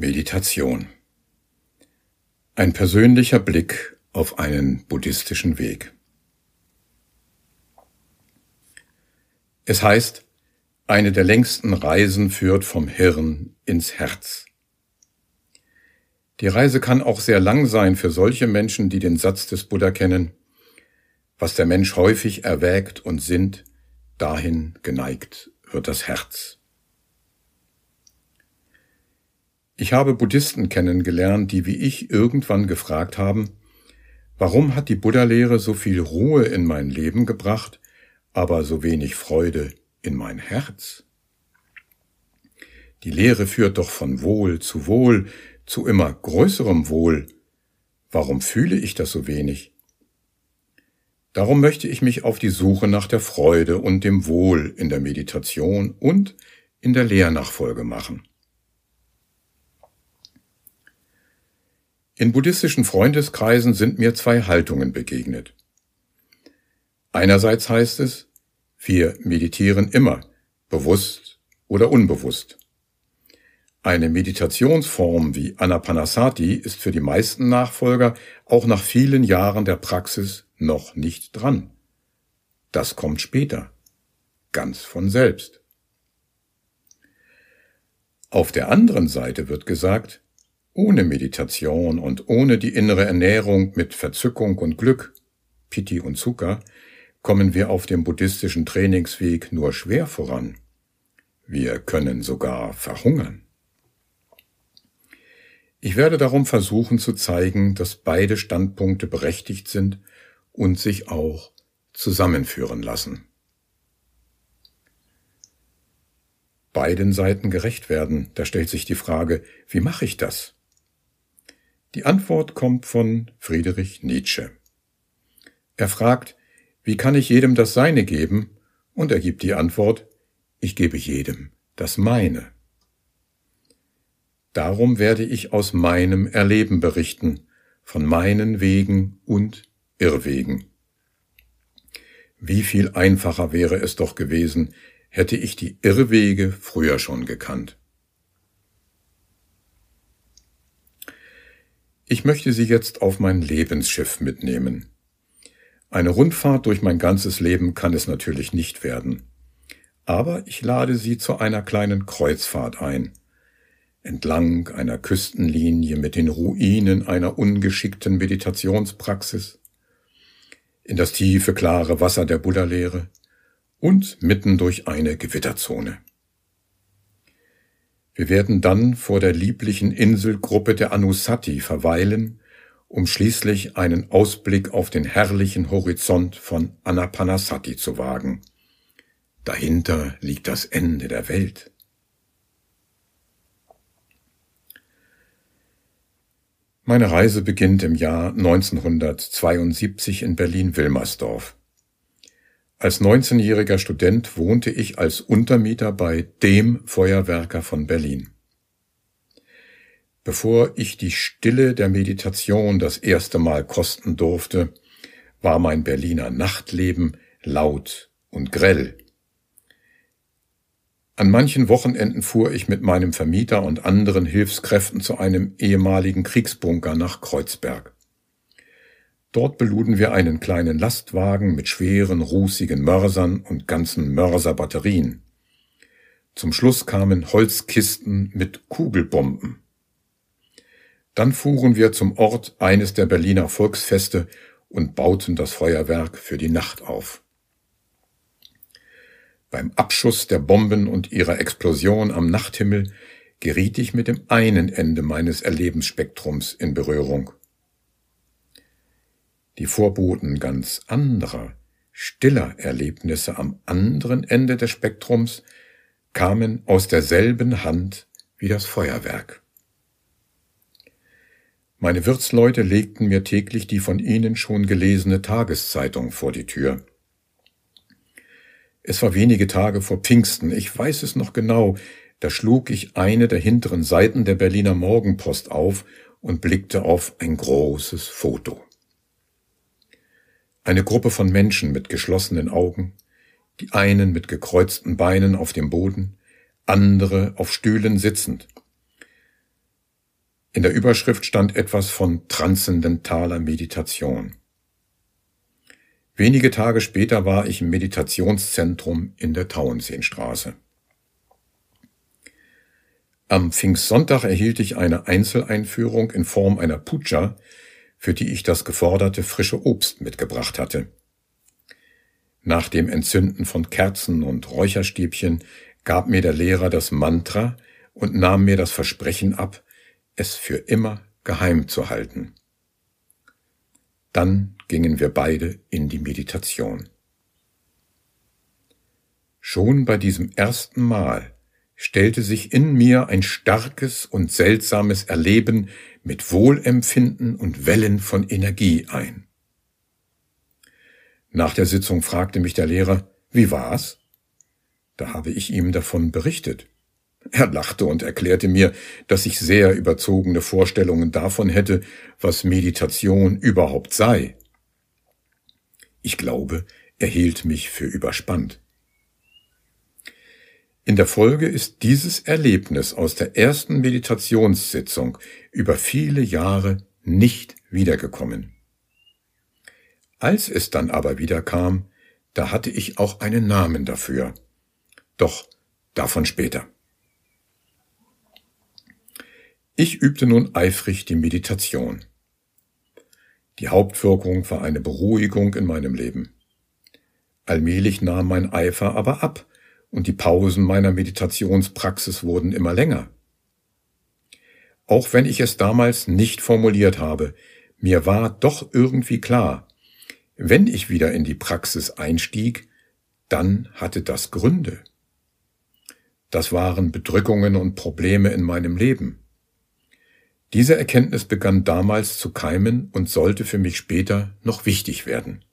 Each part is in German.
Meditation. Ein persönlicher Blick auf einen buddhistischen Weg. Es heißt, eine der längsten Reisen führt vom Hirn ins Herz. Die Reise kann auch sehr lang sein für solche Menschen, die den Satz des Buddha kennen, was der Mensch häufig erwägt und sinnt, dahin geneigt wird das Herz. Ich habe Buddhisten kennengelernt, die wie ich irgendwann gefragt haben, warum hat die Buddha-Lehre so viel Ruhe in mein Leben gebracht, aber so wenig Freude in mein Herz? Die Lehre führt doch von Wohl zu Wohl, zu immer größerem Wohl. Warum fühle ich das so wenig? Darum möchte ich mich auf die Suche nach der Freude und dem Wohl in der Meditation und in der Lehrnachfolge machen. In buddhistischen Freundeskreisen sind mir zwei Haltungen begegnet. Einerseits heißt es, wir meditieren immer, bewusst oder unbewusst. Eine Meditationsform wie Anapanasati ist für die meisten Nachfolger auch nach vielen Jahren der Praxis noch nicht dran. Das kommt später, ganz von selbst. Auf der anderen Seite wird gesagt, ohne Meditation und ohne die innere Ernährung mit Verzückung und Glück, Piti und Zucker, kommen wir auf dem buddhistischen Trainingsweg nur schwer voran. Wir können sogar verhungern. Ich werde darum versuchen zu zeigen, dass beide Standpunkte berechtigt sind und sich auch zusammenführen lassen. Beiden Seiten gerecht werden, da stellt sich die Frage, wie mache ich das? Die Antwort kommt von Friedrich Nietzsche. Er fragt, wie kann ich jedem das Seine geben? Und er gibt die Antwort, ich gebe jedem das Meine. Darum werde ich aus meinem Erleben berichten, von meinen Wegen und Irrwegen. Wie viel einfacher wäre es doch gewesen, hätte ich die Irrwege früher schon gekannt. Ich möchte Sie jetzt auf mein Lebensschiff mitnehmen. Eine Rundfahrt durch mein ganzes Leben kann es natürlich nicht werden. Aber ich lade Sie zu einer kleinen Kreuzfahrt ein. Entlang einer Küstenlinie mit den Ruinen einer ungeschickten Meditationspraxis, in das tiefe, klare Wasser der Buddha-Lehre und mitten durch eine Gewitterzone. Wir werden dann vor der lieblichen Inselgruppe der Anusati verweilen, um schließlich einen Ausblick auf den herrlichen Horizont von Anapanasati zu wagen. Dahinter liegt das Ende der Welt. Meine Reise beginnt im Jahr 1972 in Berlin-Wilmersdorf. Als 19-jähriger Student wohnte ich als Untermieter bei dem Feuerwerker von Berlin. Bevor ich die Stille der Meditation das erste Mal kosten durfte, war mein Berliner Nachtleben laut und grell. An manchen Wochenenden fuhr ich mit meinem Vermieter und anderen Hilfskräften zu einem ehemaligen Kriegsbunker nach Kreuzberg. Dort beluden wir einen kleinen Lastwagen mit schweren, rußigen Mörsern und ganzen Mörserbatterien. Zum Schluss kamen Holzkisten mit Kugelbomben. Dann fuhren wir zum Ort eines der Berliner Volksfeste und bauten das Feuerwerk für die Nacht auf. Beim Abschuss der Bomben und ihrer Explosion am Nachthimmel geriet ich mit dem einen Ende meines Erlebensspektrums in Berührung. Die Vorboten ganz anderer, stiller Erlebnisse am anderen Ende des Spektrums kamen aus derselben Hand wie das Feuerwerk. Meine Wirtsleute legten mir täglich die von ihnen schon gelesene Tageszeitung vor die Tür. Es war wenige Tage vor Pfingsten, ich weiß es noch genau, da schlug ich eine der hinteren Seiten der Berliner Morgenpost auf und blickte auf ein großes Foto. Eine Gruppe von Menschen mit geschlossenen Augen, die einen mit gekreuzten Beinen auf dem Boden, andere auf Stühlen sitzend. In der Überschrift stand etwas von transzendentaler Meditation. Wenige Tage später war ich im Meditationszentrum in der Tauentzienstraße. Am Pfingstsonntag erhielt ich eine Einzeleinführung in Form einer Puja, für die ich das geforderte frische Obst mitgebracht hatte. Nach dem Entzünden von Kerzen und Räucherstäbchen gab mir der Lehrer das Mantra und nahm mir das Versprechen ab, es für immer geheim zu halten. Dann gingen wir beide in die Meditation. Schon bei diesem ersten Mal stellte sich in mir ein starkes und seltsames Erleben mit Wohlempfinden und Wellen von Energie ein. Nach der Sitzung fragte mich der Lehrer, wie war's? Da habe ich ihm davon berichtet. Er lachte und erklärte mir, dass ich sehr überzogene Vorstellungen davon hätte, was Meditation überhaupt sei. Ich glaube, er hielt mich für überspannt. In der Folge ist dieses Erlebnis aus der ersten Meditationssitzung über viele Jahre nicht wiedergekommen. Als es dann aber wiederkam, da hatte ich auch einen Namen dafür. Doch davon später. Ich übte nun eifrig die Meditation. Die Hauptwirkung war eine Beruhigung in meinem Leben. Allmählich nahm mein Eifer aber ab, und die Pausen meiner Meditationspraxis wurden immer länger. Auch wenn ich es damals nicht formuliert habe, mir war doch irgendwie klar, wenn ich wieder in die Praxis einstieg, dann hatte das Gründe. Das waren Bedrückungen und Probleme in meinem Leben. Diese Erkenntnis begann damals zu keimen und sollte für mich später noch wichtig werden.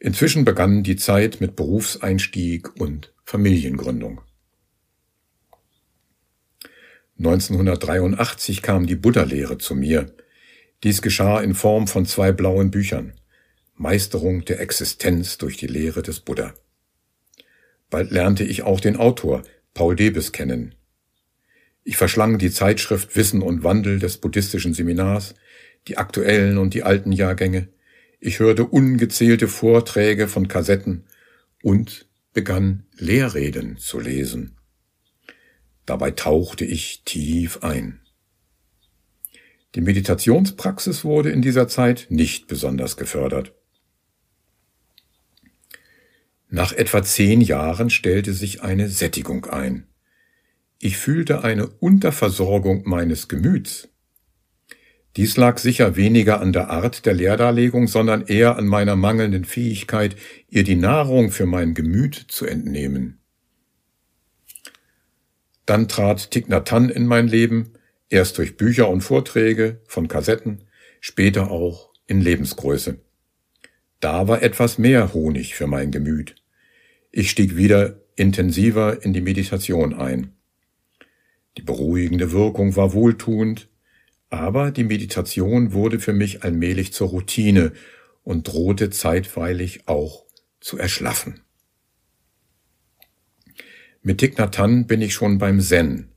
Inzwischen begann die Zeit mit Berufseinstieg und Familiengründung. 1983 kam die Buddha-Lehre zu mir. Dies geschah in Form von zwei blauen Büchern. Meisterung der Existenz durch die Lehre des Buddha. Bald lernte ich auch den Autor, Paul Debes, kennen. Ich verschlang die Zeitschrift Wissen und Wandel des buddhistischen Seminars, die aktuellen und die alten Jahrgänge, ich hörte ungezählte Vorträge von Kassetten und begann Lehrreden zu lesen. Dabei tauchte ich tief ein. Die Meditationspraxis wurde in dieser Zeit nicht besonders gefördert. Nach etwa zehn Jahren stellte sich eine Sättigung ein. Ich fühlte eine Unterversorgung meines Gemüts. Dies lag sicher weniger an der Art der Lehrdarlegung, sondern eher an meiner mangelnden Fähigkeit, ihr die Nahrung für mein Gemüt zu entnehmen. Dann trat Thich in mein Leben, erst durch Bücher und Vorträge von Kassetten, später auch in Lebensgröße. Da war etwas mehr Honig für mein Gemüt. Ich stieg wieder intensiver in die Meditation ein. Die beruhigende Wirkung war wohltuend, aber die Meditation wurde für mich allmählich zur Routine und drohte zeitweilig auch zu erschlaffen. Mit Thich bin ich schon beim Zen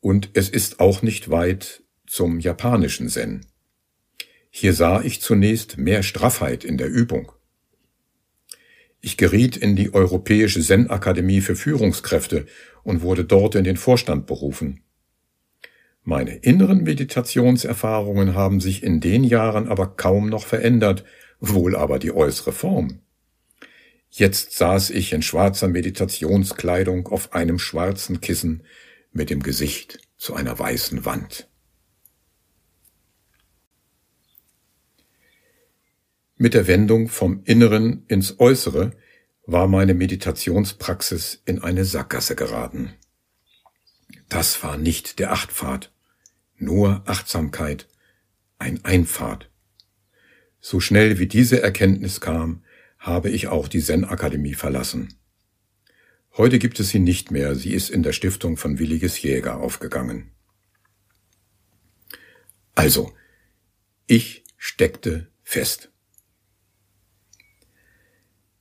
und es ist auch nicht weit zum japanischen Zen. Hier sah ich zunächst mehr Straffheit in der Übung. Ich geriet in die Europäische Zen-Akademie für Führungskräfte und wurde dort in den Vorstand berufen. Meine inneren Meditationserfahrungen haben sich in den Jahren aber kaum noch verändert, wohl aber die äußere Form. Jetzt saß ich in schwarzer Meditationskleidung auf einem schwarzen Kissen mit dem Gesicht zu einer weißen Wand. Mit der Wendung vom Inneren ins Äußere war meine Meditationspraxis in eine Sackgasse geraten. Das war nicht der Achtpfad, nur Achtsamkeit, ein Einfahrt. So schnell wie diese Erkenntnis kam, habe ich auch die Zen-Akademie verlassen. Heute gibt es sie nicht mehr, sie ist in der Stiftung von Williges Jäger aufgegangen. Also, ich steckte fest.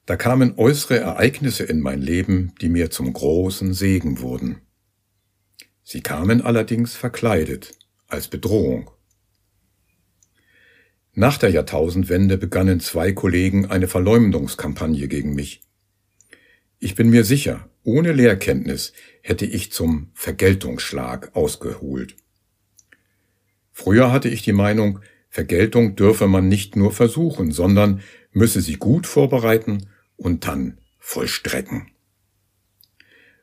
Da kamen äußere Ereignisse in mein Leben, die mir zum großen Segen wurden. Sie kamen allerdings verkleidet, als Bedrohung. Nach der Jahrtausendwende begannen zwei Kollegen eine Verleumdungskampagne gegen mich. Ich bin mir sicher, ohne Lehrkenntnis hätte ich zum Vergeltungsschlag ausgeholt. Früher hatte ich die Meinung, Vergeltung dürfe man nicht nur versuchen, sondern müsse sie gut vorbereiten und dann vollstrecken.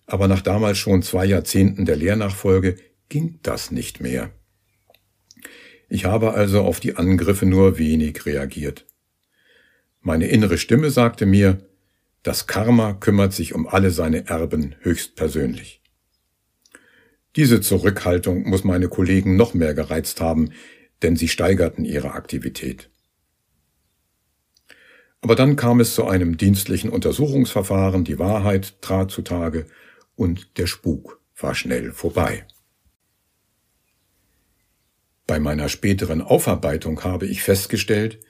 Aber nach damals schon zwei Jahrzehnten der Lehrnachfolge ging das nicht mehr. Ich habe also auf die Angriffe nur wenig reagiert. Meine innere Stimme sagte mir, das Karma kümmert sich um alle seine Erben höchstpersönlich. Diese Zurückhaltung muss meine Kollegen noch mehr gereizt haben, denn sie steigerten ihre Aktivität. Aber dann kam es zu einem dienstlichen Untersuchungsverfahren, die Wahrheit trat zutage und der Spuk war schnell vorbei. Bei meiner späteren Aufarbeitung habe ich festgestellt,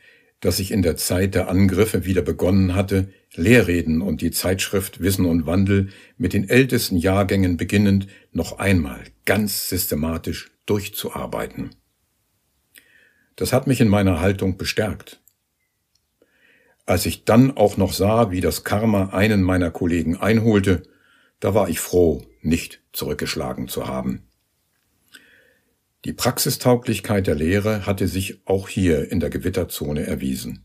dass ich in der Zeit der Angriffe wieder begonnen hatte, Lehrreden und die Zeitschrift Wissen und Wandel mit den ältesten Jahrgängen beginnend noch einmal ganz systematisch durchzuarbeiten. Das hat mich in meiner Haltung bestärkt. Als ich dann auch noch sah, wie das Karma einen meiner Kollegen einholte, da war ich froh, nicht zurückgeschlagen zu haben. Die Praxistauglichkeit der Lehre hatte sich auch hier in der Gewitterzone erwiesen.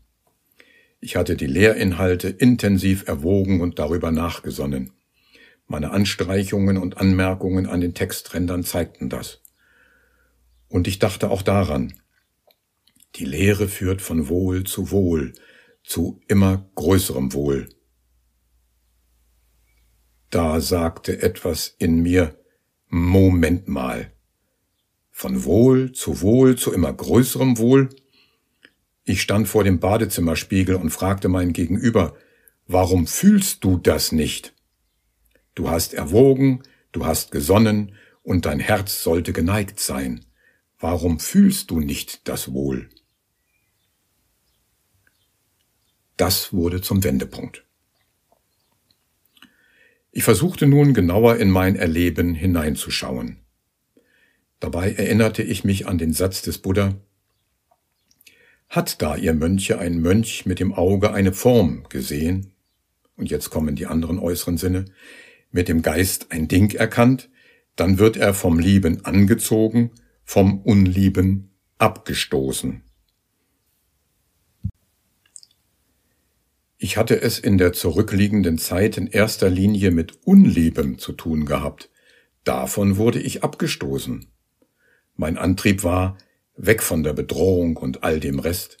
Ich hatte die Lehrinhalte intensiv erwogen und darüber nachgesonnen. Meine Anstreichungen und Anmerkungen an den Texträndern zeigten das. Und ich dachte auch daran, die Lehre führt von Wohl zu Wohl, zu immer größerem Wohl. Da sagte etwas in mir, Moment mal. Von Wohl zu Wohl zu immer größerem Wohl? Ich stand vor dem Badezimmerspiegel und fragte mein Gegenüber, warum fühlst du das nicht? Du hast erwogen, du hast gesonnen und dein Herz sollte geneigt sein. Warum fühlst du nicht das Wohl? Das wurde zum Wendepunkt. Ich versuchte nun genauer in mein Erleben hineinzuschauen. Dabei erinnerte ich mich an den Satz des Buddha, hat da ihr Mönche ein Mönch mit dem Auge eine Form gesehen? Und jetzt kommen die anderen äußeren Sinne. Mit dem Geist ein Ding erkannt, dann wird er vom Lieben angezogen, vom Unlieben abgestoßen. Ich hatte es in der zurückliegenden Zeit in erster Linie mit Unliebem zu tun gehabt. Davon wurde ich abgestoßen. Mein Antrieb war, weg von der Bedrohung und all dem Rest.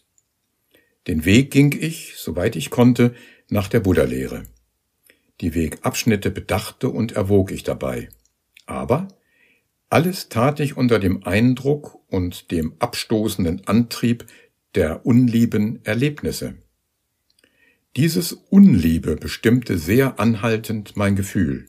Den Weg ging ich, soweit ich konnte, nach der Buddha-Lehre. Die Wegabschnitte bedachte und erwog ich dabei. Aber alles tat ich unter dem Eindruck und dem abstoßenden Antrieb der unlieben Erlebnisse. Dieses Unliebe bestimmte sehr anhaltend mein Gefühl.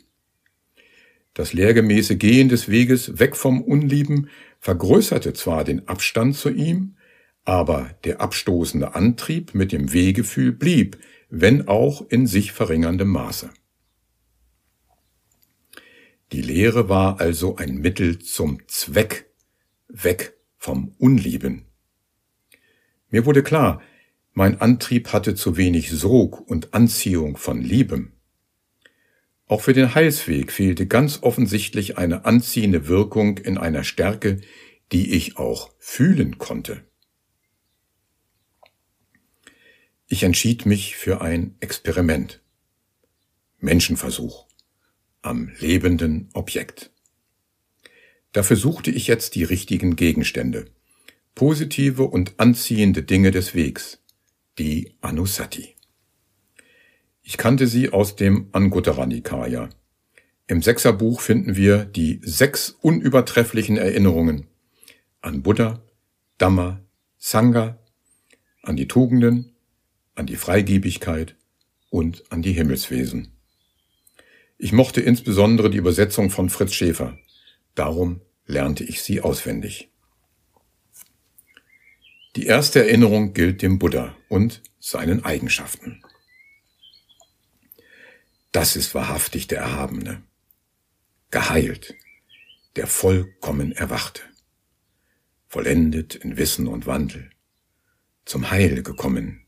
Das lehrgemäße Gehen des Weges weg vom Unlieben vergrößerte zwar den Abstand zu ihm, aber der abstoßende Antrieb mit dem Wehgefühl blieb, wenn auch in sich verringerndem Maße. Die Lehre war also ein Mittel zum Zweck, weg vom Unlieben. Mir wurde klar, mein Antrieb hatte zu wenig Sog und Anziehung von Liebem. Auch für den Heilsweg fehlte ganz offensichtlich eine anziehende Wirkung in einer Stärke, die ich auch fühlen konnte. Ich entschied mich für ein Experiment. Menschenversuch am lebenden Objekt. Dafür suchte ich jetzt die richtigen Gegenstände, positive und anziehende Dinge des Wegs, die Anusati. Ich kannte sie aus dem Anguttara Nikaya. Im Sechserbuch finden wir die sechs unübertrefflichen Erinnerungen an Buddha, Dhamma, Sangha, an die Tugenden, an die Freigebigkeit und an die Himmelswesen. Ich mochte insbesondere die Übersetzung von Fritz Schäfer. Darum lernte ich sie auswendig. Die erste Erinnerung gilt dem Buddha und seinen Eigenschaften. Das ist wahrhaftig der Erhabene. Geheilt. der vollkommen erwachte, vollendet in Wissen und Wandel, zum Heil gekommen,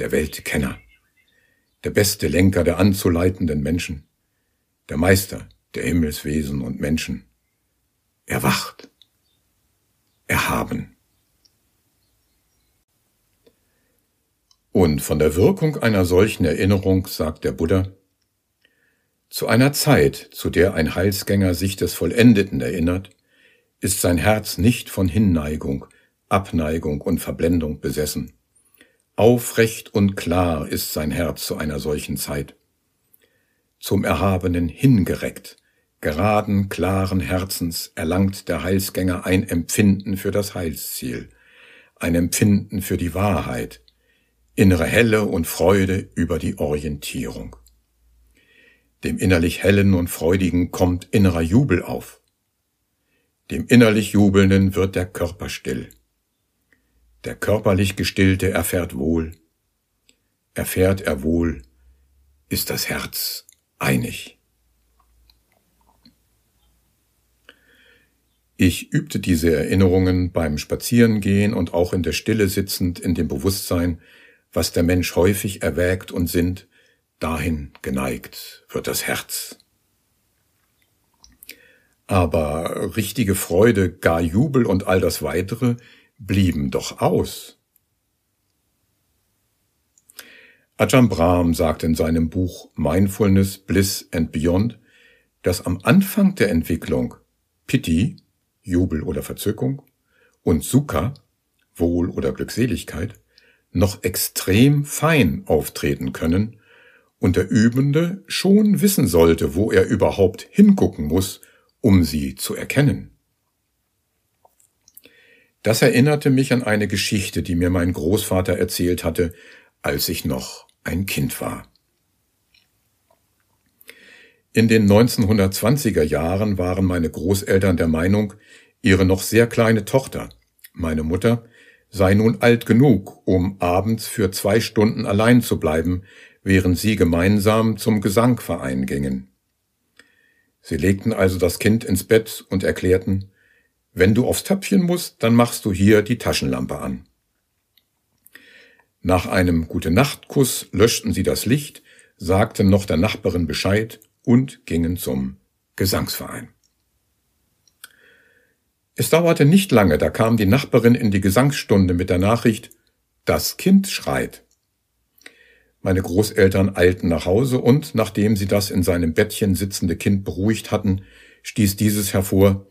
der Weltkenner, der beste Lenker der anzuleitenden Menschen, der Meister der Himmelswesen und Menschen, erwacht, erhaben. Und von der Wirkung einer solchen Erinnerung sagt der Buddha, zu einer Zeit, zu der ein Heilsgänger sich des Vollendeten erinnert, ist sein Herz nicht von Hinneigung, Abneigung und Verblendung besessen. Aufrecht und klar ist sein Herz zu einer solchen Zeit. Zum Erhabenen hingereckt, geraden, klaren Herzens erlangt der Heilsgänger ein Empfinden für das Heilsziel, ein Empfinden für die Wahrheit, innere Helle und Freude über die Orientierung. Dem innerlich hellen und freudigen kommt innerer Jubel auf. Dem innerlich Jubelnden wird der Körper still. Der körperlich Gestillte erfährt wohl. Erfährt er wohl, ist das Herz einig. Ich übte diese Erinnerungen beim Spazierengehen und auch in der Stille sitzend in dem Bewusstsein, was der Mensch häufig erwägt und sinnt, dahin geneigt wird das Herz. Aber richtige Freude, gar Jubel und all das weitere blieben doch aus. Ajahn Brahm sagt in seinem Buch Mindfulness, Bliss and Beyond, dass am Anfang der Entwicklung Piti, Jubel oder Verzückung, und Sukha, Wohl oder Glückseligkeit, noch extrem fein auftreten können und der Übende schon wissen sollte, wo er überhaupt hingucken muss, um sie zu erkennen. Das erinnerte mich an eine Geschichte, die mir mein Großvater erzählt hatte, als ich noch ein Kind war. In den 1920er Jahren waren meine Großeltern der Meinung, ihre noch sehr kleine Tochter, meine Mutter, sei nun alt genug, um abends für zwei Stunden allein zu bleiben, während sie gemeinsam zum Gesangverein gingen. Sie legten also das Kind ins Bett und erklärten, wenn du aufs Töpfchen musst, dann machst du hier die Taschenlampe an. Nach einem Gute-Nacht-Kuss löschten sie das Licht, sagten noch der Nachbarin Bescheid und gingen zum Gesangsverein. Es dauerte nicht lange, da kam die Nachbarin in die Gesangsstunde mit der Nachricht, das Kind schreit. Meine Großeltern eilten nach Hause und, nachdem sie das in seinem Bettchen sitzende Kind beruhigt hatten, stieß dieses hervor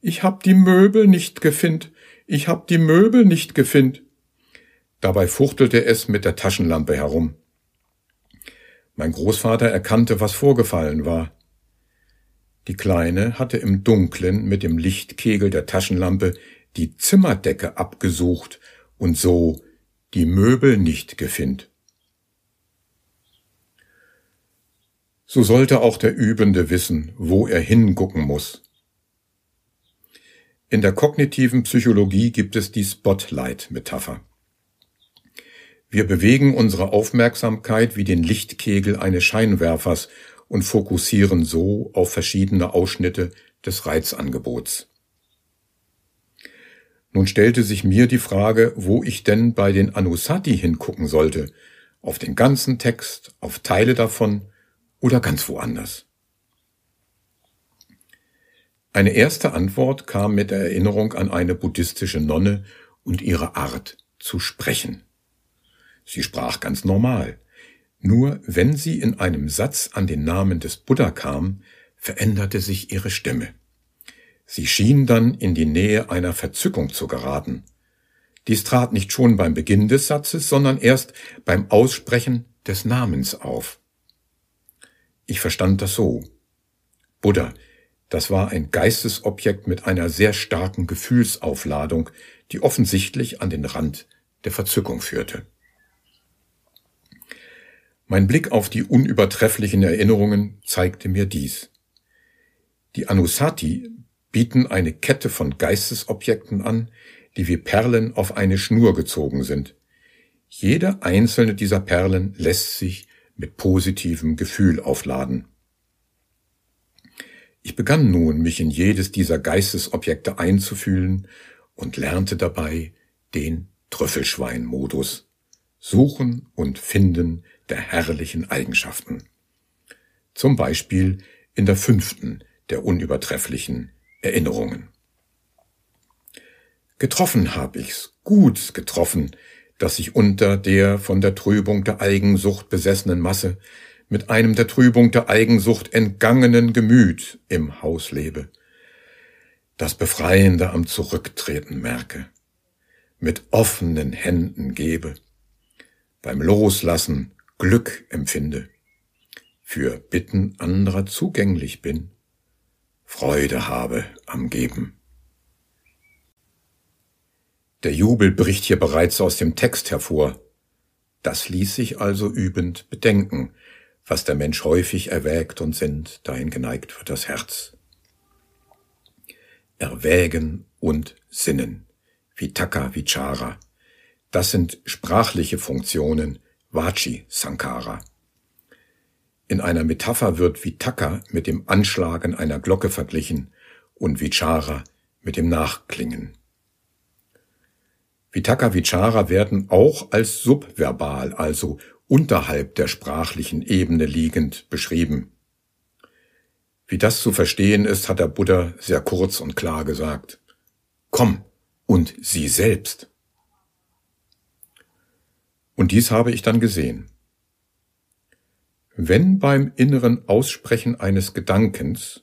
Ich hab die Möbel nicht gefind, ich hab die Möbel nicht gefind. Dabei fuchtelte es mit der Taschenlampe herum. Mein Großvater erkannte, was vorgefallen war. Die Kleine hatte im Dunklen mit dem Lichtkegel der Taschenlampe die Zimmerdecke abgesucht und so die Möbel nicht gefind. so sollte auch der Übende wissen, wo er hingucken muss. In der kognitiven Psychologie gibt es die Spotlight-Metapher. Wir bewegen unsere Aufmerksamkeit wie den Lichtkegel eines Scheinwerfers und fokussieren so auf verschiedene Ausschnitte des Reizangebots. Nun stellte sich mir die Frage, wo ich denn bei den Anusati hingucken sollte, auf den ganzen Text, auf Teile davon oder ganz woanders? Eine erste Antwort kam mit der Erinnerung an eine buddhistische Nonne und ihre Art zu sprechen. Sie sprach ganz normal. Nur wenn sie in einem Satz an den Namen des Buddha kam, veränderte sich ihre Stimme. Sie schien dann in die Nähe einer Verzückung zu geraten. Dies trat nicht schon beim Beginn des Satzes, sondern erst beim Aussprechen des Namens auf. Ich verstand das so. Buddha, das war ein Geistesobjekt mit einer sehr starken Gefühlsaufladung, die offensichtlich an den Rand der Verzückung führte. Mein Blick auf die unübertrefflichen Erinnerungen zeigte mir dies. Die Anusati bieten eine Kette von Geistesobjekten an, die wie Perlen auf eine Schnur gezogen sind. Jede einzelne dieser Perlen lässt sich mit positivem Gefühl aufladen. Ich begann nun, mich in jedes dieser Geistesobjekte einzufühlen und lernte dabei den Trüffelschwein-Modus. Suchen und Finden der herrlichen Eigenschaften. Zum Beispiel in der fünften der unübertrefflichen Erinnerungen. Getroffen hab ich's, gut getroffen, dass ich unter der von der Trübung der Eigensucht besessenen Masse mit einem der Trübung der Eigensucht entgangenen Gemüt im Haus lebe, das Befreiende am Zurücktreten merke, mit offenen Händen gebe, beim Loslassen Glück empfinde, für Bitten anderer zugänglich bin, Freude habe am Geben. Der Jubel bricht hier bereits aus dem Text hervor. Das ließ sich also übend bedenken, was der Mensch häufig erwägt und sinnt, dahin geneigt wird das Herz. Erwägen und Sinnen, Vitaka Vichara, das sind sprachliche Funktionen, Vachi Sankara. In einer Metapher wird Vitaka mit dem Anschlagen einer Glocke verglichen und Vichara mit dem Nachklingen. Vitaka Vichara werden auch als subverbal, also unterhalb der sprachlichen Ebene liegend beschrieben. Wie das zu verstehen ist, hat der Buddha sehr kurz und klar gesagt. Komm und sieh selbst. Und dies habe ich dann gesehen. Wenn beim inneren Aussprechen eines Gedankens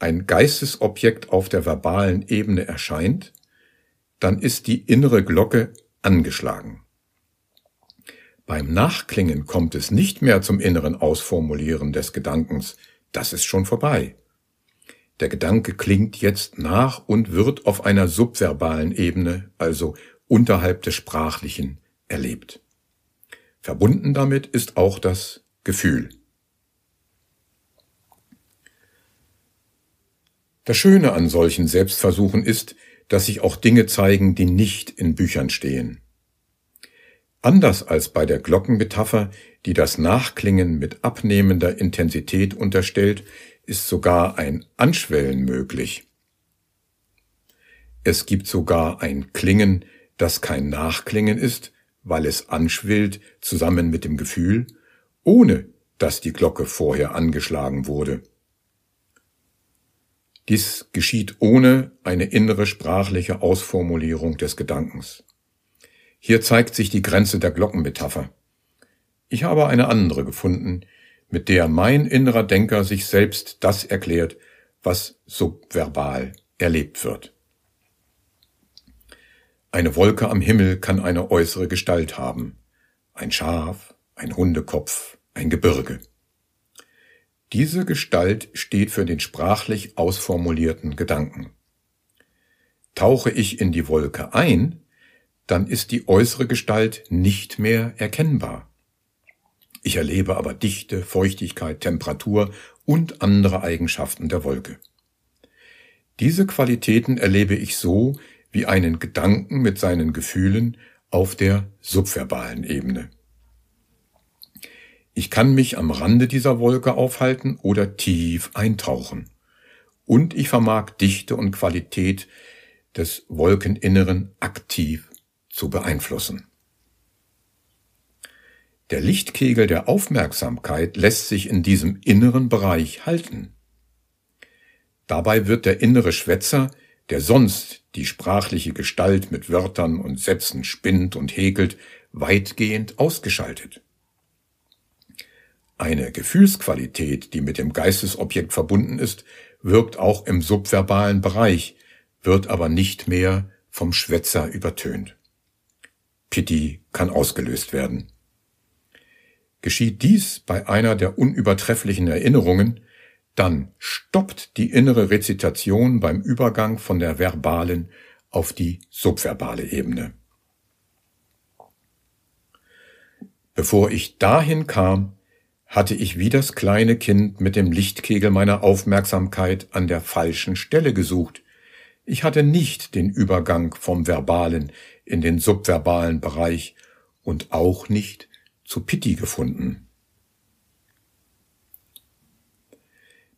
ein Geistesobjekt auf der verbalen Ebene erscheint, dann ist die innere Glocke angeschlagen. Beim Nachklingen kommt es nicht mehr zum inneren Ausformulieren des Gedankens, das ist schon vorbei. Der Gedanke klingt jetzt nach und wird auf einer subverbalen Ebene, also unterhalb des Sprachlichen, erlebt. Verbunden damit ist auch das Gefühl. Das Schöne an solchen Selbstversuchen ist, dass sich auch Dinge zeigen, die nicht in Büchern stehen. Anders als bei der Glockenmetapher, die das Nachklingen mit abnehmender Intensität unterstellt, ist sogar ein Anschwellen möglich. Es gibt sogar ein Klingen, das kein Nachklingen ist, weil es anschwillt zusammen mit dem Gefühl, ohne dass die Glocke vorher angeschlagen wurde. Dies geschieht ohne eine innere sprachliche Ausformulierung des Gedankens. Hier zeigt sich die Grenze der Glockenmetapher. Ich habe eine andere gefunden, mit der mein innerer Denker sich selbst das erklärt, was subverbal erlebt wird. Eine Wolke am Himmel kann eine äußere Gestalt haben. Ein Schaf, ein Hundekopf, ein Gebirge. Diese Gestalt steht für den sprachlich ausformulierten Gedanken. Tauche ich in die Wolke ein, dann ist die äußere Gestalt nicht mehr erkennbar. Ich erlebe aber Dichte, Feuchtigkeit, Temperatur und andere Eigenschaften der Wolke. Diese Qualitäten erlebe ich so wie einen Gedanken mit seinen Gefühlen auf der subverbalen Ebene. Ich kann mich am Rande dieser Wolke aufhalten oder tief eintauchen. Und ich vermag Dichte und Qualität des Wolkeninneren aktiv zu beeinflussen. Der Lichtkegel der Aufmerksamkeit lässt sich in diesem inneren Bereich halten. Dabei wird der innere Schwätzer, der sonst die sprachliche Gestalt mit Wörtern und Sätzen spinnt und häkelt, weitgehend ausgeschaltet. Eine Gefühlsqualität, die mit dem Geistesobjekt verbunden ist, wirkt auch im subverbalen Bereich, wird aber nicht mehr vom Schwätzer übertönt. Pity kann ausgelöst werden. Geschieht dies bei einer der unübertrefflichen Erinnerungen, dann stoppt die innere Rezitation beim Übergang von der verbalen auf die subverbale Ebene. Bevor ich dahin kam, hatte ich wie das kleine Kind mit dem Lichtkegel meiner Aufmerksamkeit an der falschen Stelle gesucht. Ich hatte nicht den Übergang vom Verbalen in den subverbalen Bereich und auch nicht zu Pitti gefunden.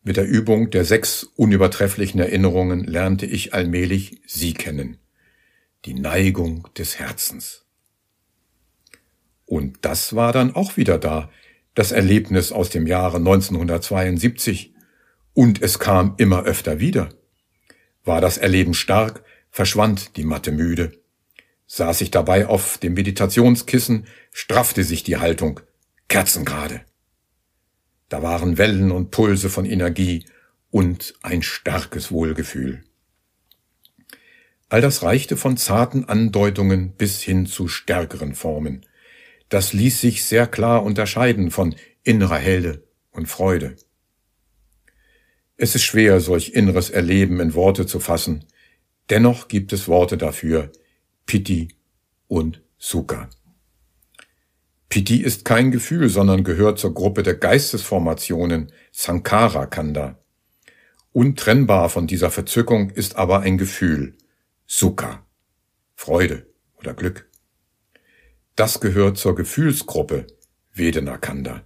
Mit der Übung der sechs unübertrefflichen Erinnerungen lernte ich allmählich sie kennen. Die Neigung des Herzens. Und das war dann auch wieder da, das Erlebnis aus dem Jahre 1972. Und es kam immer öfter wieder. War das Erleben stark, verschwand die Matte müde. Saß ich dabei auf dem Meditationskissen, straffte sich die Haltung, kerzengerade. Da waren Wellen und Pulse von Energie und ein starkes Wohlgefühl. All das reichte von zarten Andeutungen bis hin zu stärkeren Formen. Das ließ sich sehr klar unterscheiden von innerer Helle und Freude. Es ist schwer, solch inneres Erleben in Worte zu fassen. Dennoch gibt es Worte dafür, Piti und Sukha. Piti ist kein Gefühl, sondern gehört zur Gruppe der Geistesformationen Sankara Kanda. Untrennbar von dieser Verzückung ist aber ein Gefühl, Sukha, Freude oder Glück. Das gehört zur Gefühlsgruppe Vedana Kanda.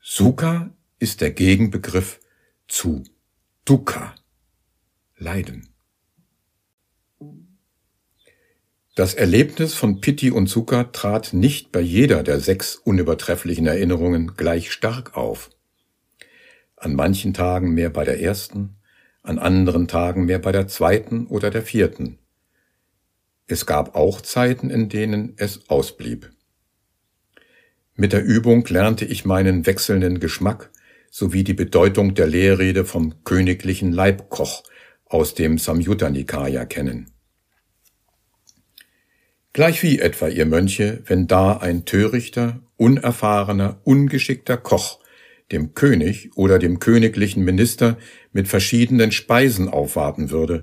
Sukha ist der Gegenbegriff zu Dukkha, Leiden. Das Erlebnis von Pitti und Sukha trat nicht bei jeder der sechs unübertrefflichen Erinnerungen gleich stark auf. An manchen Tagen mehr bei der ersten, an anderen Tagen mehr bei der zweiten oder der vierten. Es gab auch Zeiten, in denen es ausblieb. Mit der Übung lernte ich meinen wechselnden Geschmack sowie die Bedeutung der Lehrrede vom königlichen Leibkoch aus dem Samyutta Nikaya kennen. Gleich wie etwa ihr Mönche, wenn da ein törichter, unerfahrener, ungeschickter Koch dem König oder dem königlichen Minister mit verschiedenen Speisen aufwarten würde,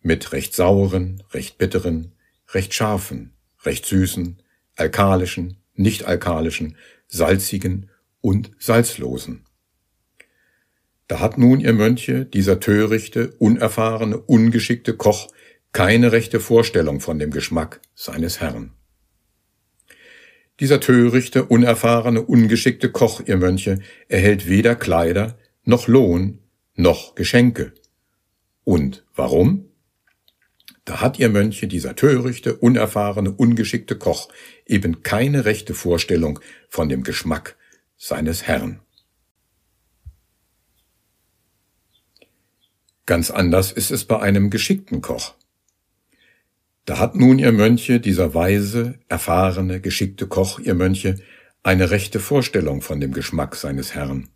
mit recht sauren, recht bitteren, recht scharfen, recht süßen, alkalischen, nicht alkalischen, salzigen und salzlosen. Da hat nun ihr Mönche, dieser törichte, unerfahrene, ungeschickte Koch, keine rechte Vorstellung von dem Geschmack seines Herrn. Dieser törichte, unerfahrene, ungeschickte Koch, ihr Mönche, erhält weder Kleider, noch Lohn, noch Geschenke. Und warum? Da hat ihr Mönche, dieser törichte, unerfahrene, ungeschickte Koch, eben keine rechte Vorstellung von dem Geschmack seines Herrn. Ganz anders ist es bei einem geschickten Koch. Da hat nun ihr Mönche, dieser weise, erfahrene, geschickte Koch, ihr Mönche, eine rechte Vorstellung von dem Geschmack seines Herrn.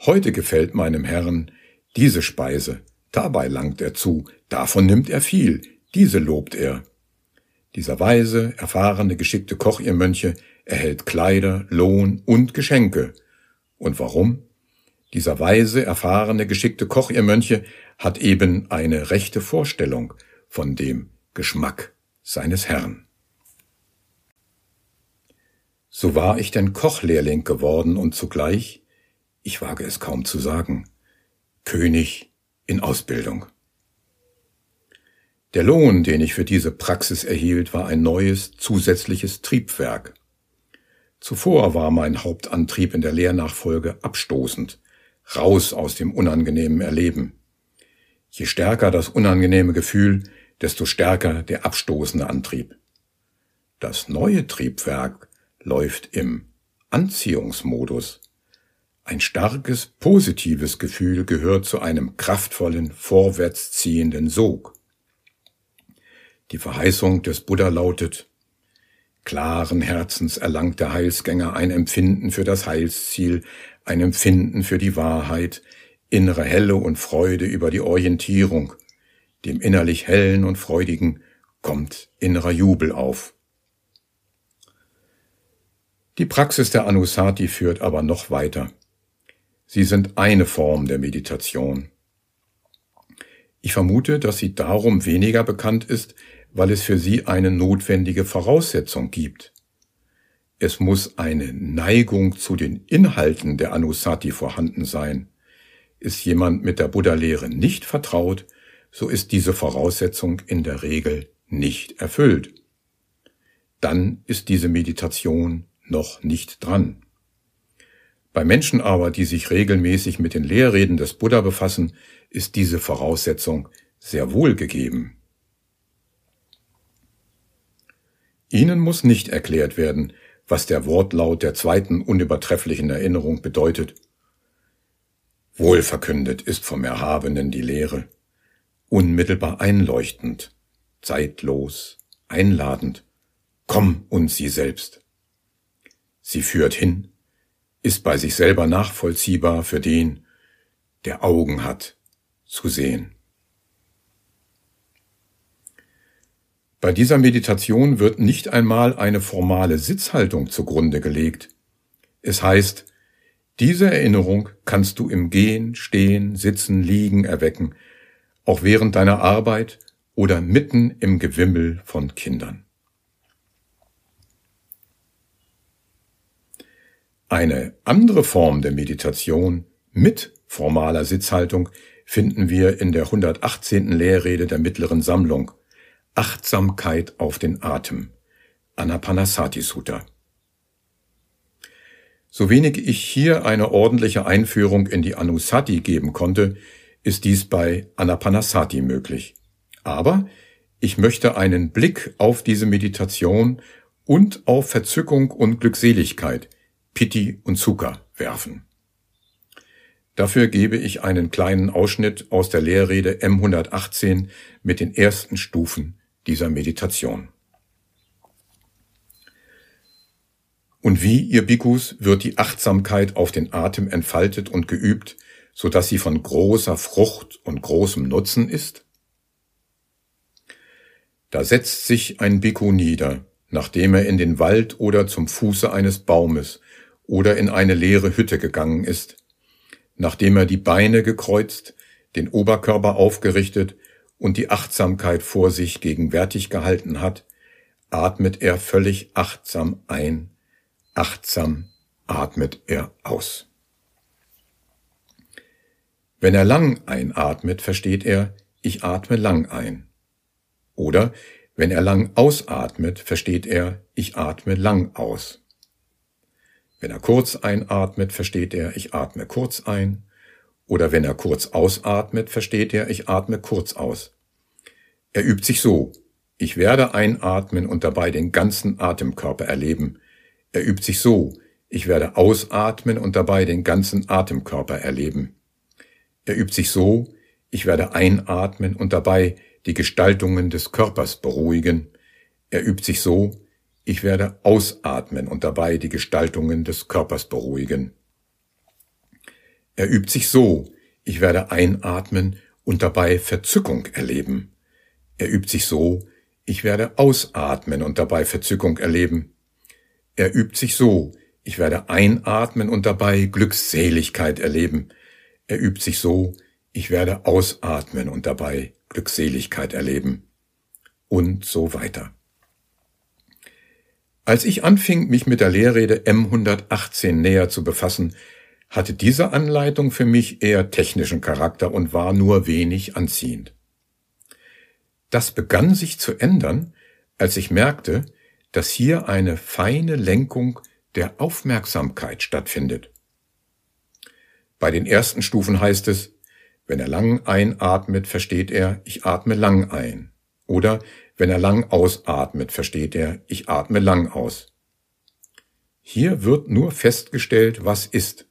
Heute gefällt meinem Herrn diese Speise, dabei langt er zu, davon nimmt er viel, diese lobt er. Dieser weise, erfahrene, geschickte Koch, ihr Mönche, erhält Kleider, Lohn und Geschenke. Und warum? Dieser weise, erfahrene, geschickte Koch, ihr Mönche, hat eben eine rechte Vorstellung von dem Geschmack seines Herrn. So war ich denn Kochlehrling geworden und zugleich, ich wage es kaum zu sagen, König in Ausbildung. Der Lohn, den ich für diese Praxis erhielt, war ein neues, zusätzliches Triebwerk. Zuvor war mein Hauptantrieb in der Lehrnachfolge abstoßend, raus aus dem unangenehmen Erleben. Je stärker das unangenehme Gefühl, desto stärker der abstoßende Antrieb. Das neue Triebwerk läuft im Anziehungsmodus. Ein starkes, positives Gefühl gehört zu einem kraftvollen, vorwärtsziehenden Sog. Die Verheißung des Buddha lautet, klaren Herzens erlangt der Heilsgänger ein Empfinden für das Heilsziel, ein Empfinden für die Wahrheit, innere Helle und Freude über die Orientierung, dem innerlich hellen und freudigen kommt innerer Jubel auf. Die Praxis der Anusati führt aber noch weiter. Sie sind eine Form der Meditation. Ich vermute, dass sie darum weniger bekannt ist, weil es für sie eine notwendige Voraussetzung gibt. Es muss eine Neigung zu den Inhalten der Anusati vorhanden sein. Ist jemand mit der Buddha-Lehre nicht vertraut, so ist diese Voraussetzung in der Regel nicht erfüllt. Dann ist diese Meditation noch nicht dran. Bei Menschen aber, die sich regelmäßig mit den Lehrreden des Buddha befassen, ist diese Voraussetzung sehr wohl gegeben. Ihnen muss nicht erklärt werden, was der Wortlaut der zweiten unübertrefflichen Erinnerung bedeutet. Wohlverkündet ist vom Erhabenen die Lehre, unmittelbar einleuchtend, zeitlos, einladend, komm uns sie selbst. Sie führt hin, ist bei sich selber nachvollziehbar für den, der Augen hat, zu sehen. Bei dieser Meditation wird nicht einmal eine formale Sitzhaltung zugrunde gelegt. Es heißt, diese Erinnerung kannst du im Gehen, Stehen, Sitzen, Liegen erwecken, auch während deiner Arbeit oder mitten im Gewimmel von Kindern. Eine andere Form der Meditation mit formaler Sitzhaltung finden wir in der 118. Lehrrede der mittleren Sammlung Achtsamkeit auf den Atem Anapanasati Sutta. So wenig ich hier eine ordentliche Einführung in die Anusati geben konnte, ist dies bei Anapanasati möglich. Aber ich möchte einen Blick auf diese Meditation und auf Verzückung und Glückseligkeit – Pitti und Zucker werfen. Dafür gebe ich einen kleinen Ausschnitt aus der Lehrrede M118 mit den ersten Stufen dieser Meditation. Und wie, ihr Bhikkhus, wird die Achtsamkeit auf den Atem entfaltet und geübt, so dass sie von großer Frucht und großem Nutzen ist? Da setzt sich ein Bhikkhu nieder, nachdem er in den Wald oder zum Fuße eines Baumes oder in eine leere Hütte gegangen ist. Nachdem er die Beine gekreuzt, den Oberkörper aufgerichtet und die Achtsamkeit vor sich gegenwärtig gehalten hat, atmet er völlig achtsam ein, achtsam atmet er aus. Wenn er lang einatmet, versteht er, ich atme lang ein. Oder wenn er lang ausatmet, versteht er, ich atme lang aus. Wenn er kurz einatmet, versteht er, ich atme kurz ein. Oder wenn er kurz ausatmet, versteht er, ich atme kurz aus. Er übt sich so. Ich werde einatmen und dabei den ganzen Atemkörper erleben. Er übt sich so. Ich werde ausatmen und dabei den ganzen Atemkörper erleben. Er übt sich so. Ich werde einatmen und dabei die Gestaltungen des Körpers beruhigen. Er übt sich so. Ich werde ausatmen und dabei die Gestaltungen des Körpers beruhigen. Er übt sich so. Ich werde einatmen und dabei Verzückung erleben. Er übt sich so. Ich werde ausatmen und dabei Verzückung erleben. Er übt sich so. Ich werde einatmen und dabei Glückseligkeit erleben. Er übt sich so. Ich werde ausatmen und dabei Glückseligkeit erleben. Und so weiter. Als ich anfing, mich mit der Lehrrede M118 näher zu befassen, hatte diese Anleitung für mich eher technischen Charakter und war nur wenig anziehend. Das begann sich zu ändern, als ich merkte, dass hier eine feine Lenkung der Aufmerksamkeit stattfindet. Bei den ersten Stufen heißt es, wenn er lang einatmet, versteht er, ich atme lang ein. Oder wenn er lang ausatmet, versteht er, ich atme lang aus. Hier wird nur festgestellt, was ist.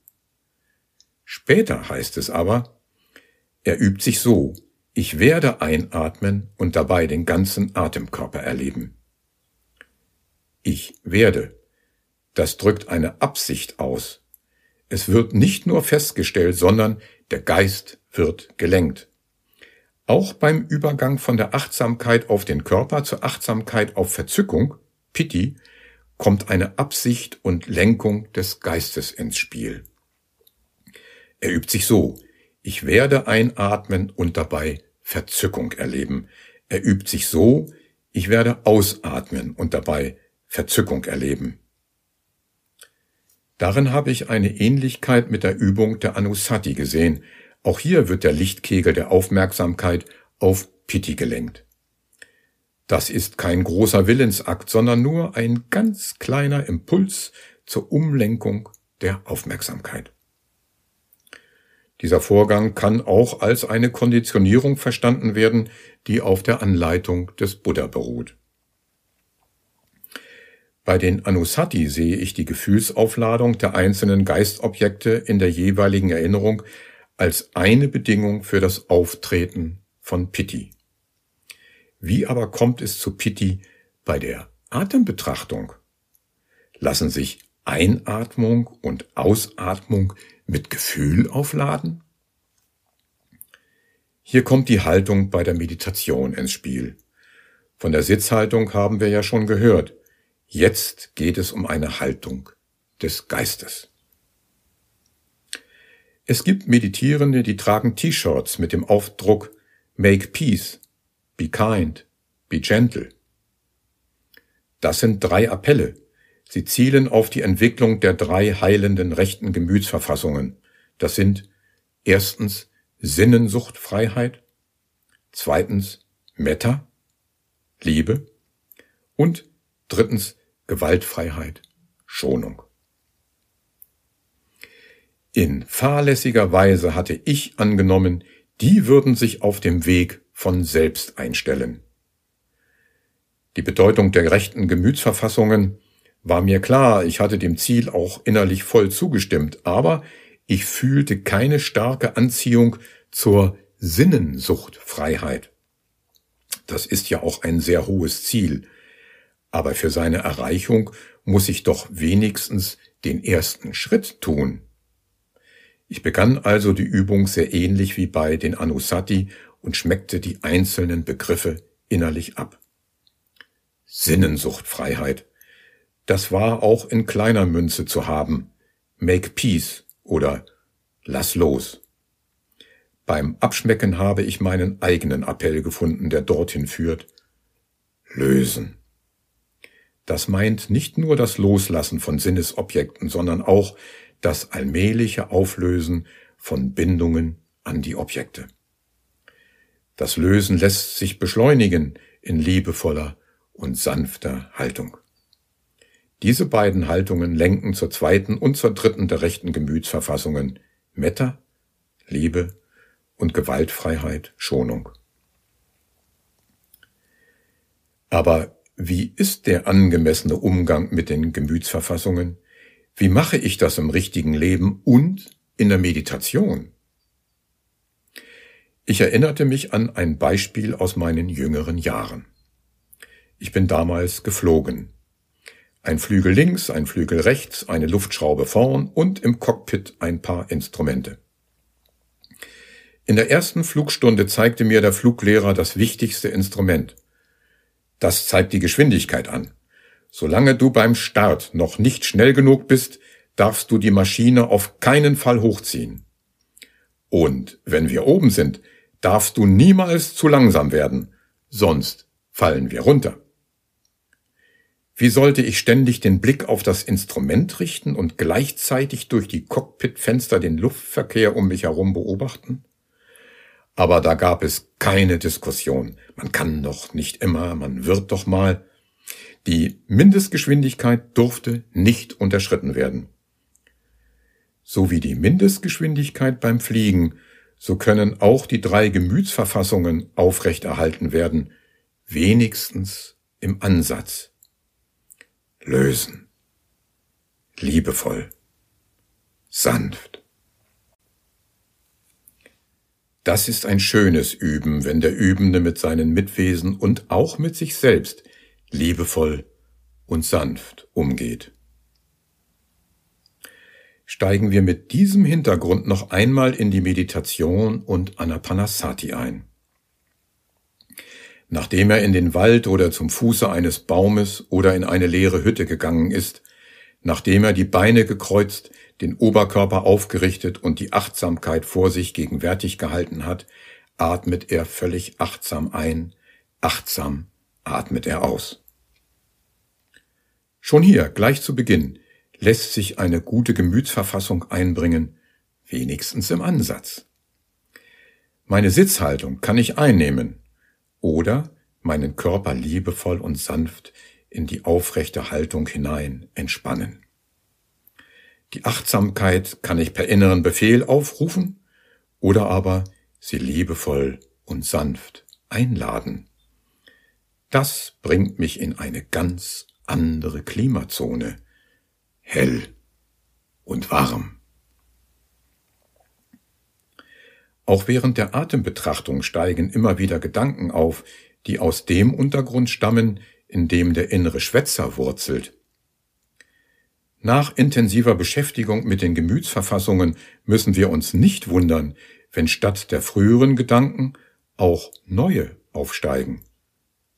Später heißt es aber, er übt sich so, ich werde einatmen und dabei den ganzen Atemkörper erleben. Ich werde. Das drückt eine Absicht aus. Es wird nicht nur festgestellt, sondern der Geist wird gelenkt. Auch beim Übergang von der Achtsamkeit auf den Körper zur Achtsamkeit auf Verzückung, Pitti, kommt eine Absicht und Lenkung des Geistes ins Spiel. Er übt sich so, ich werde einatmen und dabei Verzückung erleben. Er übt sich so, ich werde ausatmen und dabei Verzückung erleben. Darin habe ich eine Ähnlichkeit mit der Übung der Anusati gesehen, auch hier wird der Lichtkegel der Aufmerksamkeit auf Pitti gelenkt. Das ist kein großer Willensakt, sondern nur ein ganz kleiner Impuls zur Umlenkung der Aufmerksamkeit. Dieser Vorgang kann auch als eine Konditionierung verstanden werden, die auf der Anleitung des Buddha beruht. Bei den Anusati sehe ich die Gefühlsaufladung der einzelnen Geistobjekte in der jeweiligen Erinnerung als eine Bedingung für das Auftreten von Pitti. Wie aber kommt es zu Pitti bei der Atembetrachtung? Lassen sich Einatmung und Ausatmung mit Gefühl aufladen? Hier kommt die Haltung bei der Meditation ins Spiel. Von der Sitzhaltung haben wir ja schon gehört. Jetzt geht es um eine Haltung des Geistes. Es gibt Meditierende, die tragen T-Shirts mit dem Aufdruck Make Peace, Be Kind, Be Gentle. Das sind drei Appelle. Sie zielen auf die Entwicklung der drei heilenden rechten Gemütsverfassungen. Das sind erstens Sinnensuchtfreiheit, zweitens Metta, Liebe und drittens Gewaltfreiheit, Schonung. In fahrlässiger Weise hatte ich angenommen, die würden sich auf dem Weg von selbst einstellen. Die Bedeutung der rechten Gemütsverfassungen war mir klar, ich hatte dem Ziel auch innerlich voll zugestimmt, aber ich fühlte keine starke Anziehung zur Sinnensuchtfreiheit. Das ist ja auch ein sehr hohes Ziel, aber für seine Erreichung muss ich doch wenigstens den ersten Schritt tun. Ich begann also die Übung sehr ähnlich wie bei den Anusati und schmeckte die einzelnen Begriffe innerlich ab. Sinnensuchtfreiheit. Das war auch in kleiner Münze zu haben. Make Peace oder Lass los. Beim Abschmecken habe ich meinen eigenen Appell gefunden, der dorthin führt. Lösen. Das meint nicht nur das Loslassen von Sinnesobjekten, sondern auch das allmähliche Auflösen von Bindungen an die Objekte. Das Lösen lässt sich beschleunigen in liebevoller und sanfter Haltung. Diese beiden Haltungen lenken zur zweiten und zur dritten der rechten Gemütsverfassungen Metta, Liebe und Gewaltfreiheit, Schonung. Aber wie ist der angemessene Umgang mit den Gemütsverfassungen? Wie mache ich das im richtigen Leben und in der Meditation? Ich erinnerte mich an ein Beispiel aus meinen jüngeren Jahren. Ich bin damals geflogen. Ein Flügel links, ein Flügel rechts, eine Luftschraube vorn und im Cockpit ein paar Instrumente. In der ersten Flugstunde zeigte mir der Fluglehrer das wichtigste Instrument – das zeigt die Geschwindigkeit an. Solange du beim Start noch nicht schnell genug bist, darfst du die Maschine auf keinen Fall hochziehen. Und wenn wir oben sind, darfst du niemals zu langsam werden, sonst fallen wir runter. Wie sollte ich ständig den Blick auf das Instrument richten und gleichzeitig durch die Cockpitfenster den Luftverkehr um mich herum beobachten? Aber da gab es keine Diskussion. Man kann doch nicht immer, man wird doch mal. Die Mindestgeschwindigkeit durfte nicht unterschritten werden. So wie die Mindestgeschwindigkeit beim Fliegen, so können auch die drei Gemütsverfassungen aufrechterhalten werden, wenigstens im Ansatz. Lösen. Liebevoll. Sanft. Das ist ein schönes Üben, wenn der Übende mit seinen Mitwesen und auch mit sich selbst liebevoll und sanft umgeht. Steigen wir mit diesem Hintergrund noch einmal in die Meditation und Anapanasati ein. Nachdem er in den Wald oder zum Fuße eines Baumes oder in eine leere Hütte gegangen ist, nachdem er die Beine gekreuzt, den Oberkörper aufgerichtet und die Achtsamkeit vor sich gegenwärtig gehalten hat, atmet er völlig achtsam ein, achtsam atmet er aus. Schon hier, gleich zu Beginn, lässt sich eine gute Gemütsverfassung einbringen, wenigstens im Ansatz. Meine Sitzhaltung kann ich einnehmen oder meinen Körper liebevoll und sanft in die aufrechte Haltung hinein entspannen. Die Achtsamkeit kann ich per inneren Befehl aufrufen oder aber sie liebevoll und sanft einladen. Das bringt mich in eine ganz andere Klimazone, hell und warm. Auch während der Atembetrachtung steigen immer wieder Gedanken auf, die aus dem Untergrund stammen, in dem der innere Schwätzer wurzelt. Nach intensiver Beschäftigung mit den Gemütsverfassungen müssen wir uns nicht wundern, wenn statt der früheren Gedanken auch neue aufsteigen.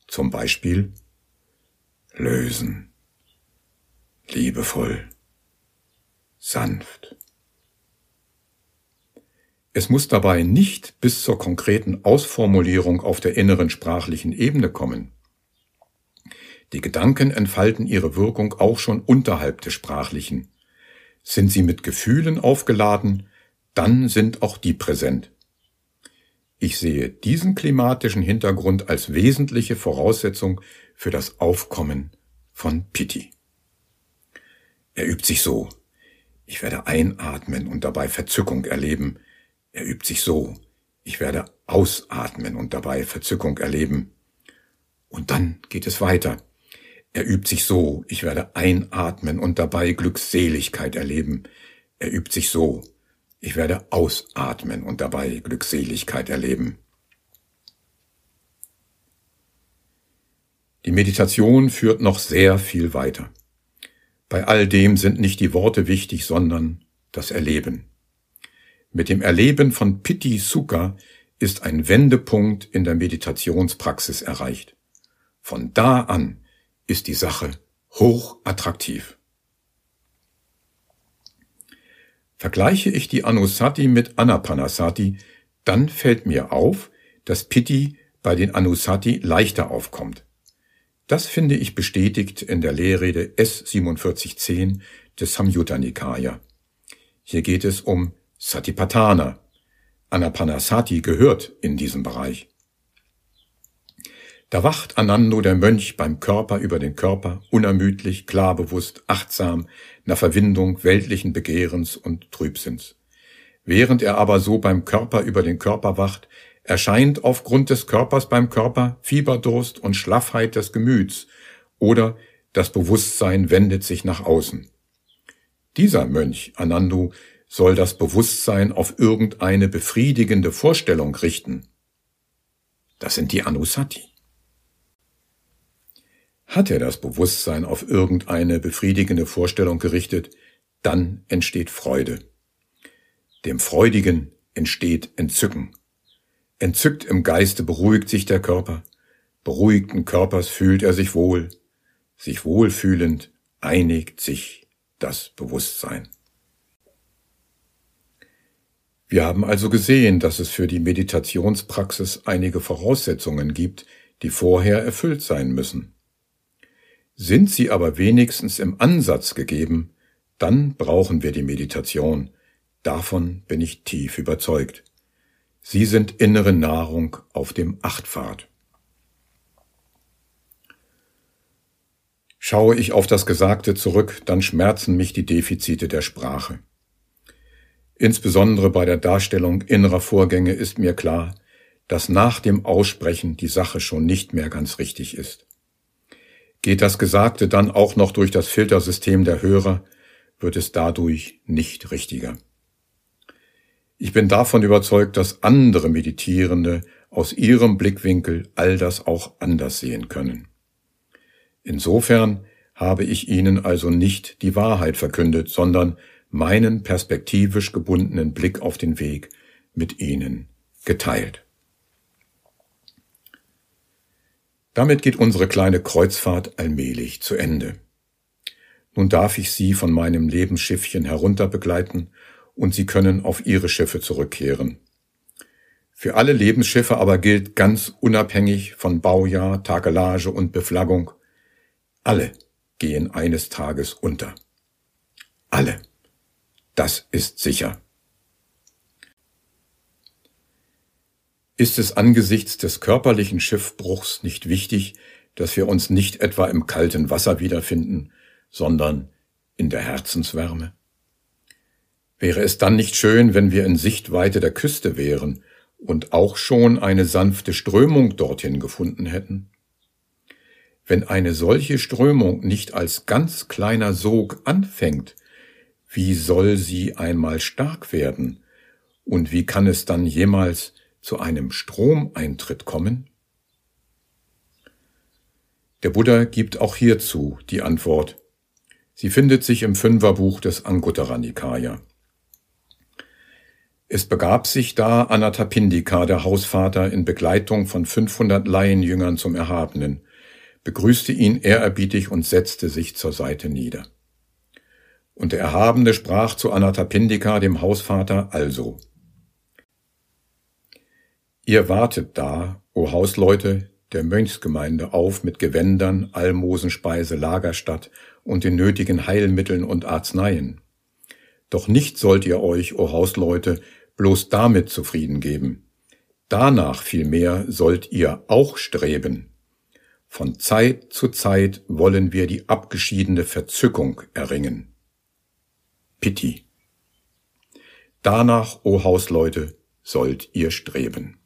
Zum Beispiel lösen, liebevoll, sanft. Es muss dabei nicht bis zur konkreten Ausformulierung auf der inneren sprachlichen Ebene kommen. Die Gedanken entfalten ihre Wirkung auch schon unterhalb des Sprachlichen. Sind sie mit Gefühlen aufgeladen, dann sind auch die präsent. Ich sehe diesen klimatischen Hintergrund als wesentliche Voraussetzung für das Aufkommen von Pitti. Er übt sich so. Ich werde einatmen und dabei Verzückung erleben, er übt sich so. Ich werde ausatmen und dabei Verzückung erleben. Und dann geht es weiter. Er übt sich so. Ich werde einatmen und dabei Glückseligkeit erleben. Er übt sich so. Ich werde ausatmen und dabei Glückseligkeit erleben. Die Meditation führt noch sehr viel weiter. Bei all dem sind nicht die Worte wichtig, sondern das Erleben. Mit dem Erleben von Pitti Sukha ist ein Wendepunkt in der Meditationspraxis erreicht. Von da an ist die Sache hoch attraktiv. Vergleiche ich die Anusati mit Anapanasati, dann fällt mir auf, dass Pitti bei den Anusati leichter aufkommt. Das finde ich bestätigt in der Lehrrede S4710 des Samyutta Nikaya. Hier geht es um Satipatthana. Anapanasati gehört in diesem Bereich. Da wacht Anando der Mönch beim Körper über den Körper, unermüdlich, klarbewusst, achtsam, nach Verwindung weltlichen Begehrens und Trübsinns. Während er aber so beim Körper über den Körper wacht, erscheint aufgrund des Körpers beim Körper Fieberdurst und Schlaffheit des Gemüts oder das Bewusstsein wendet sich nach außen. Dieser Mönch, Anando, soll das Bewusstsein auf irgendeine befriedigende Vorstellung richten. Das sind die Anusati. Hat er das Bewusstsein auf irgendeine befriedigende Vorstellung gerichtet, dann entsteht Freude. Dem Freudigen entsteht Entzücken. Entzückt im Geiste beruhigt sich der Körper, beruhigten Körpers fühlt er sich wohl, sich wohlfühlend einigt sich das Bewusstsein. Wir haben also gesehen, dass es für die Meditationspraxis einige Voraussetzungen gibt, die vorher erfüllt sein müssen. Sind sie aber wenigstens im Ansatz gegeben, dann brauchen wir die Meditation. Davon bin ich tief überzeugt. Sie sind innere Nahrung auf dem Achtpfad. Schaue ich auf das Gesagte zurück, dann schmerzen mich die Defizite der Sprache. Insbesondere bei der Darstellung innerer Vorgänge ist mir klar, dass nach dem Aussprechen die Sache schon nicht mehr ganz richtig ist. Geht das Gesagte dann auch noch durch das Filtersystem der Hörer, wird es dadurch nicht richtiger. Ich bin davon überzeugt, dass andere Meditierende aus ihrem Blickwinkel all das auch anders sehen können. Insofern habe ich Ihnen also nicht die Wahrheit verkündet, sondern meinen perspektivisch gebundenen Blick auf den Weg mit Ihnen geteilt. Damit geht unsere kleine Kreuzfahrt allmählich zu Ende. Nun darf ich Sie von meinem Lebensschiffchen herunter begleiten und Sie können auf Ihre Schiffe zurückkehren. Für alle Lebensschiffe aber gilt ganz unabhängig von Baujahr, Tagelage und Beflaggung, alle gehen eines Tages unter. Alle. Das ist sicher. Ist es angesichts des körperlichen Schiffbruchs nicht wichtig, dass wir uns nicht etwa im kalten Wasser wiederfinden, sondern in der Herzenswärme? Wäre es dann nicht schön, wenn wir in Sichtweite der Küste wären und auch schon eine sanfte Strömung dorthin gefunden hätten? Wenn eine solche Strömung nicht als ganz kleiner Sog anfängt, wie soll sie einmal stark werden? Und wie kann es dann jemals zu einem Stromeintritt kommen? Der Buddha gibt auch hierzu die Antwort. Sie findet sich im Fünferbuch des Anguttara Nikaya. Es begab sich da Anathapindika, der Hausvater, in Begleitung von 500 Laienjüngern zum Erhabenen, begrüßte ihn ehrerbietig und setzte sich zur Seite nieder. Und der Erhabene sprach zu Anathapindika, dem Hausvater, also. Ihr wartet da, o Hausleute, der Mönchsgemeinde auf mit Gewändern, Almosen, Speise, Lagerstatt und den nötigen Heilmitteln und Arzneien. Doch nicht sollt ihr euch, o Hausleute, bloß damit zufrieden geben. Danach vielmehr sollt ihr auch streben. Von Zeit zu Zeit wollen wir die abgeschiedene Verzückung erringen. Pitti. Danach, o Hausleute, sollt ihr streben.